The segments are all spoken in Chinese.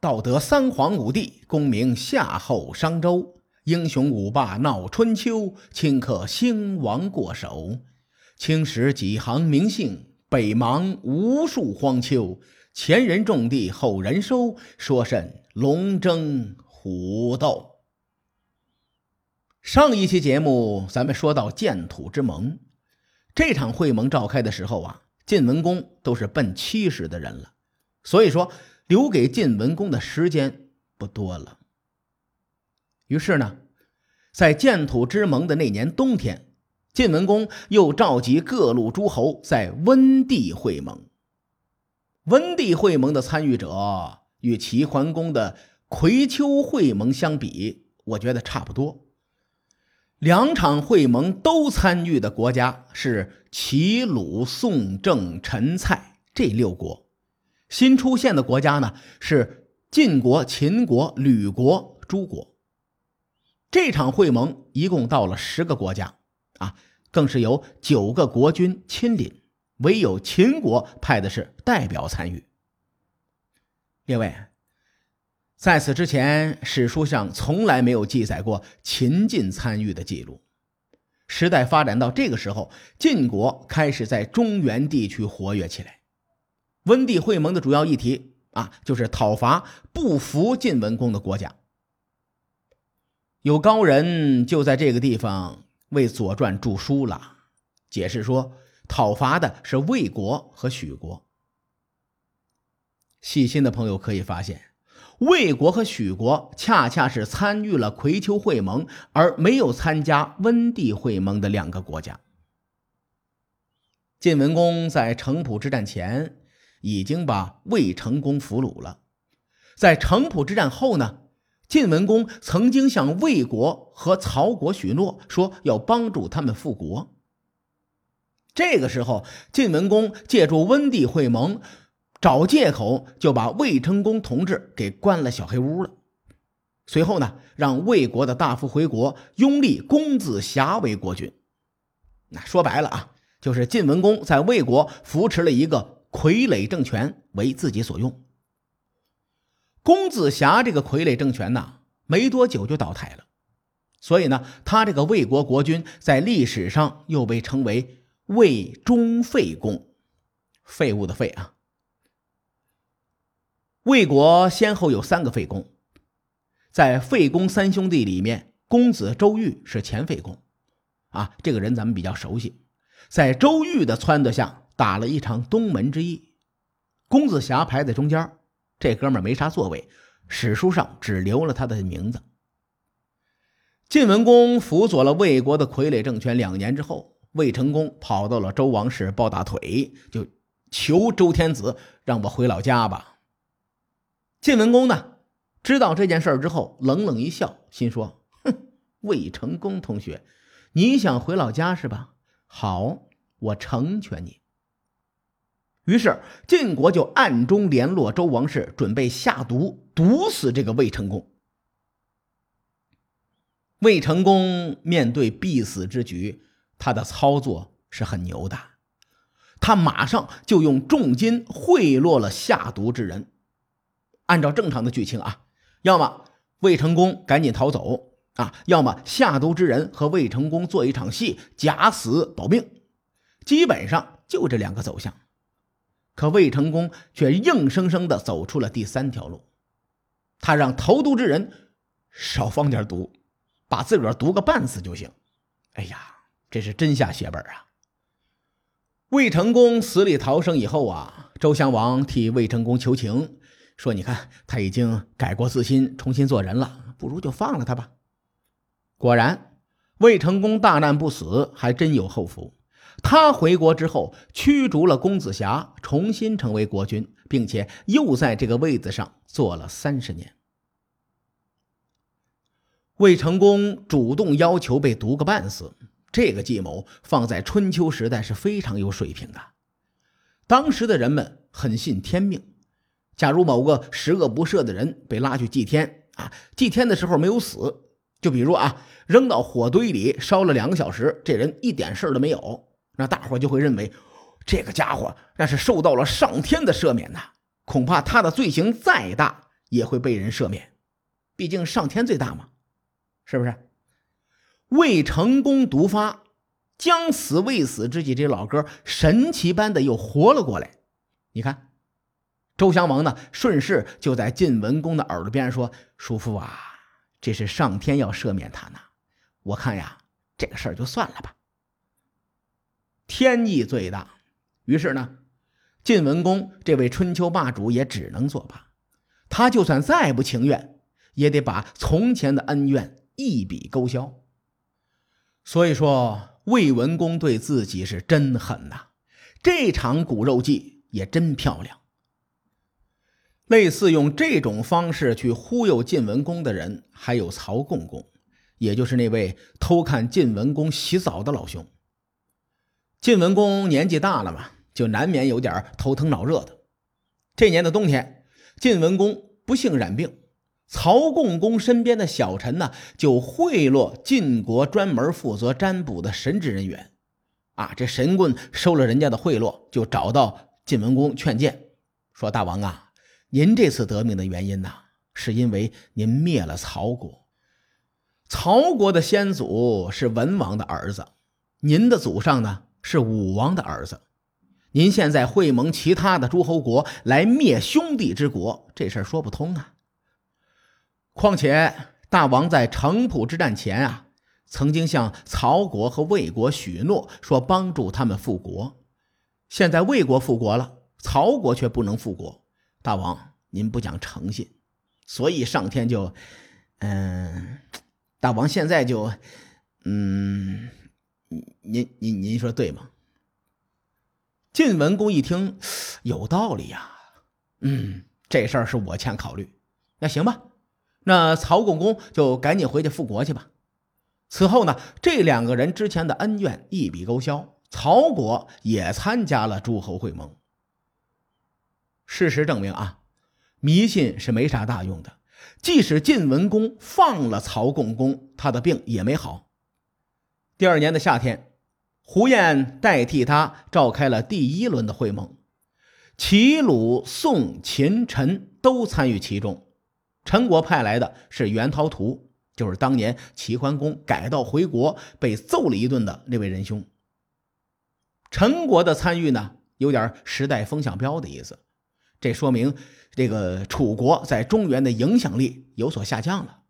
道德三皇五帝，功名夏后商周，英雄五霸闹春秋，顷刻兴亡过手。青史几行名姓，北邙无数荒丘。前人种地，后人收，说甚龙争虎斗？上一期节目咱们说到建土之盟，这场会盟召开的时候啊，晋文公都是奔七十的人了，所以说。留给晋文公的时间不多了。于是呢，在建土之盟的那年冬天，晋文公又召集各路诸侯在温地会盟。温地会盟的参与者与齐桓公的葵丘会盟相比，我觉得差不多。两场会盟都参与的国家是齐、鲁、宋、郑、陈、蔡这六国。新出现的国家呢是晋国、秦国、吕国、诸国。这场会盟一共到了十个国家，啊，更是由九个国君亲临，唯有秦国派的是代表参与。另外，在此之前，史书上从来没有记载过秦晋参与的记录。时代发展到这个时候，晋国开始在中原地区活跃起来。温地会盟的主要议题啊，就是讨伐不服晋文公的国家。有高人就在这个地方为《左传》著书了，解释说，讨伐的是魏国和许国。细心的朋友可以发现，魏国和许国恰恰是参与了葵丘会盟而没有参加温地会盟的两个国家。晋文公在城濮之战前。已经把魏成功俘虏了。在城濮之战后呢，晋文公曾经向魏国和曹国许诺，说要帮助他们复国。这个时候，晋文公借助温地会盟，找借口就把魏成功同志给关了小黑屋了。随后呢，让魏国的大夫回国，拥立公子瑕为国君。那说白了啊，就是晋文公在魏国扶持了一个。傀儡政权为自己所用。公子瑕这个傀儡政权呢，没多久就倒台了，所以呢，他这个魏国国君在历史上又被称为魏忠废公，废物的废啊。魏国先后有三个废公，在废公三兄弟里面，公子周瑜是前废公，啊，这个人咱们比较熟悉，在周瑜的撺掇下。打了一场东门之役，公子瑕排在中间，这哥们没啥作为，史书上只留了他的名字。晋文公辅佐了魏国的傀儡政权两年之后，魏成功跑到了周王室抱大腿，就求周天子让我回老家吧。晋文公呢，知道这件事之后，冷冷一笑，心说：“哼，魏成功同学，你想回老家是吧？好，我成全你。”于是晋国就暗中联络周王室，准备下毒毒死这个魏成功。魏成功面对必死之局，他的操作是很牛的，他马上就用重金贿赂了下毒之人。按照正常的剧情啊，要么魏成功赶紧逃走啊，要么下毒之人和魏成功做一场戏，假死保命，基本上就这两个走向。可魏成功却硬生生的走出了第三条路，他让投毒之人少放点毒，把自个儿毒个半死就行。哎呀，这是真下血本啊！魏成功死里逃生以后啊，周襄王替魏成功求情，说：“你看他已经改过自新，重新做人了，不如就放了他吧。”果然，魏成功大难不死，还真有后福。他回国之后，驱逐了公子瑕，重新成为国君，并且又在这个位子上坐了三十年。魏成功主动要求被毒个半死，这个计谋放在春秋时代是非常有水平的。当时的人们很信天命，假如某个十恶不赦的人被拉去祭天啊，祭天的时候没有死，就比如啊，扔到火堆里烧了两个小时，这人一点事都没有。那大伙就会认为，这个家伙那是受到了上天的赦免呐。恐怕他的罪行再大，也会被人赦免，毕竟上天最大嘛，是不是？未成功毒发，将死未死之际，这老哥神奇般的又活了过来。你看，周襄王呢，顺势就在晋文公的耳朵边说：“叔父啊，这是上天要赦免他呢。我看呀，这个事儿就算了吧。天意最大。”于是呢，晋文公这位春秋霸主也只能作罢。他就算再不情愿，也得把从前的恩怨一笔勾销。所以说，魏文公对自己是真狠呐！这场骨肉计也真漂亮。类似用这种方式去忽悠晋文公的人，还有曹共公，也就是那位偷看晋文公洗澡的老兄。晋文公年纪大了嘛，就难免有点头疼脑热的。这年的冬天，晋文公不幸染病。曹共公身边的小臣呢，就贿赂晋国专门负责占卜的神职人员。啊，这神棍收了人家的贿赂，就找到晋文公劝谏，说：“大王啊，您这次得病的原因呢，是因为您灭了曹国。曹国的先祖是文王的儿子，您的祖上呢是武王的儿子。您现在会盟其他的诸侯国来灭兄弟之国，这事儿说不通啊。”况且大王在城濮之战前啊，曾经向曹国和魏国许诺说帮助他们复国。现在魏国复国了，曹国却不能复国。大王您不讲诚信，所以上天就……嗯，大王现在就……嗯，您您您说对吗？晋文公一听，有道理呀。嗯，这事儿是我欠考虑。那行吧。那曹共公就赶紧回去复国去吧。此后呢，这两个人之前的恩怨一笔勾销，曹国也参加了诸侯会盟。事实证明啊，迷信是没啥大用的。即使晋文公放了曹共公，他的病也没好。第二年的夏天，胡彦代替他召开了第一轮的会盟，齐、鲁、宋、秦、陈都参与其中。陈国派来的是袁涛图，就是当年齐桓公改道回国被揍了一顿的那位仁兄。陈国的参与呢，有点时代风向标的意思，这说明这个楚国在中原的影响力有所下降了。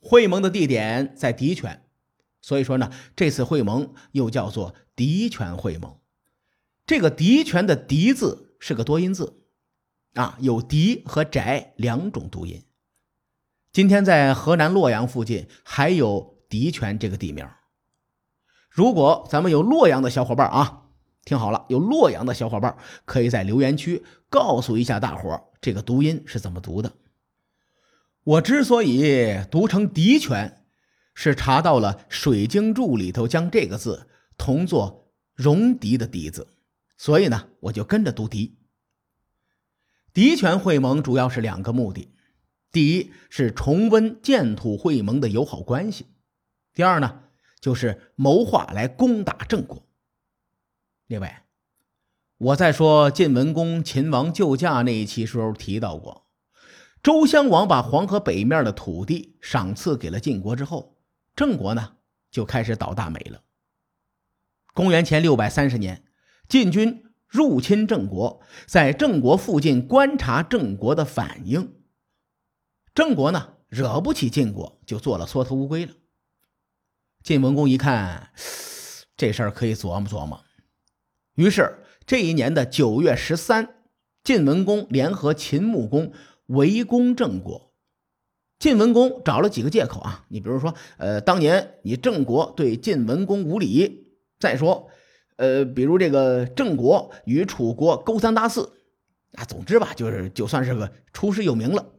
会盟的地点在狄犬，所以说呢，这次会盟又叫做狄泉会盟。这个狄泉的“狄”字是个多音字。啊，有“狄”和“翟”两种读音。今天在河南洛阳附近还有狄泉这个地名。如果咱们有洛阳的小伙伴啊，听好了，有洛阳的小伙伴可以在留言区告诉一下大伙这个读音是怎么读的。我之所以读成狄泉，是查到了《水经注》里头将这个字同作“戎狄”的“狄”字，所以呢，我就跟着读“狄”。狄权会盟主要是两个目的：第一是重温建土会盟的友好关系；第二呢，就是谋划来攻打郑国。另外，我在说晋文公秦王救驾那一期时候提到过，周襄王把黄河北面的土地赏赐给了晋国之后，郑国呢就开始倒大霉了。公元前六百三十年，晋军。入侵郑国，在郑国附近观察郑国的反应。郑国呢，惹不起晋国，就做了缩头乌龟了。晋文公一看，这事儿可以琢磨琢磨。于是，这一年的九月十三，晋文公联合秦穆公围攻郑国。晋文公找了几个借口啊，你比如说，呃，当年你郑国对晋文公无礼，再说。呃，比如这个郑国与楚国勾三搭四，啊，总之吧，就是就算是个出师有名了。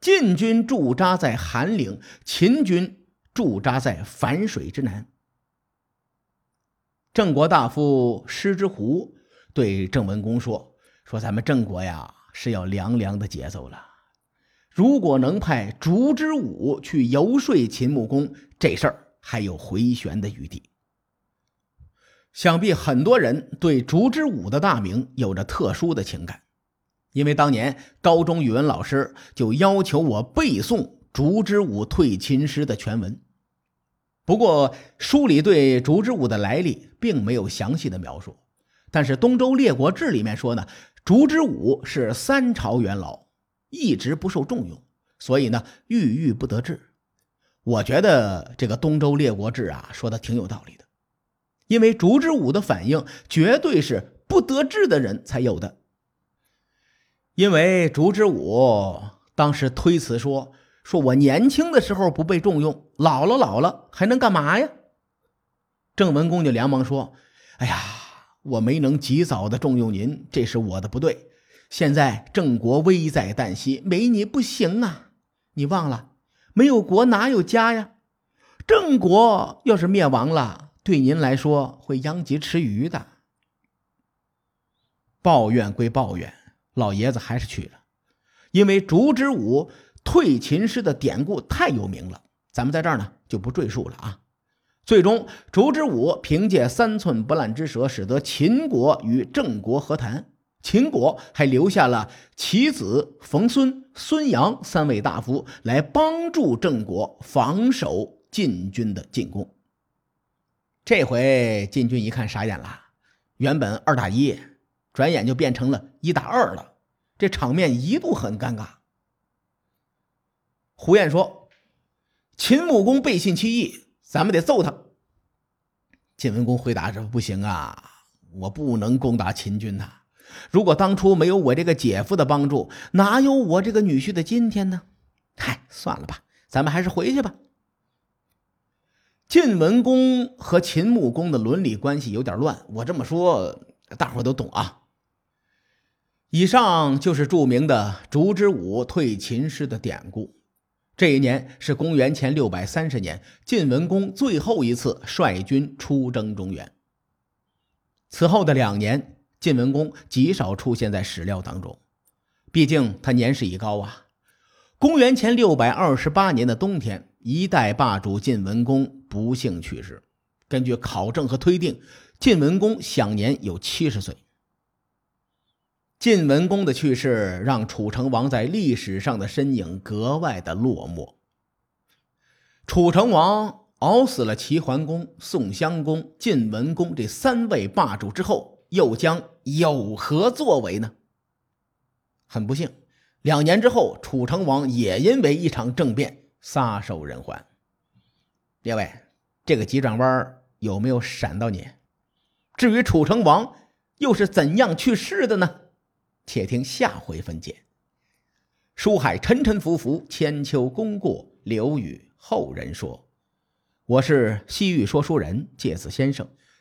晋军驻扎在韩岭，秦军驻扎在樊水之南。郑国大夫施之狐对郑文公说：“说咱们郑国呀是要凉凉的节奏了，如果能派烛之武去游说秦穆公，这事儿还有回旋的余地。”想必很多人对烛之武的大名有着特殊的情感，因为当年高中语文老师就要求我背诵烛之武退秦师的全文。不过书里对烛之武的来历并没有详细的描述，但是《东周列国志》里面说呢，烛之武是三朝元老，一直不受重用，所以呢郁郁不得志。我觉得这个《东周列国志》啊说的挺有道理的，因为烛之武的反应绝对是不得志的人才有的。因为烛之武当时推辞说：“说我年轻的时候不被重用，老了老了还能干嘛呀？”郑文公就连忙说：“哎呀，我没能及早的重用您，这是我的不对。现在郑国危在旦夕，没你不行啊！你忘了，没有国哪有家呀？郑国要是灭亡了，对您来说会殃及池鱼的。”抱怨归抱怨。老爷子还是去了，因为烛之武退秦师的典故太有名了，咱们在这儿呢就不赘述了啊。最终，烛之武凭借三寸不烂之舌，使得秦国与郑国和谈。秦国还留下了其子冯孙、孙阳三位大夫来帮助郑国防守晋军的进攻。这回晋军一看傻眼了，原本二打一。转眼就变成了一打二了，这场面一度很尴尬。胡彦说：“秦穆公背信弃义，咱们得揍他。”晋文公回答说：“不行啊，我不能攻打秦军呐！如果当初没有我这个姐夫的帮助，哪有我这个女婿的今天呢？嗨，算了吧，咱们还是回去吧。”晋文公和秦穆公的伦理关系有点乱，我这么说，大伙都懂啊。以上就是著名的烛之武退秦师的典故。这一年是公元前六百三十年，晋文公最后一次率军出征中原。此后的两年，晋文公极少出现在史料当中，毕竟他年事已高啊。公元前六百二十八年的冬天，一代霸主晋文公不幸去世。根据考证和推定，晋文公享年有七十岁。晋文公的去世，让楚成王在历史上的身影格外的落寞。楚成王熬死了齐桓公、宋襄公、晋文公这三位霸主之后，又将有何作为呢？很不幸，两年之后，楚成王也因为一场政变撒手人寰。列位，这个急转弯有没有闪到你？至于楚成王又是怎样去世的呢？且听下回分解。书海沉沉浮浮，千秋功过留与后人说。我是西域说书人介子先生。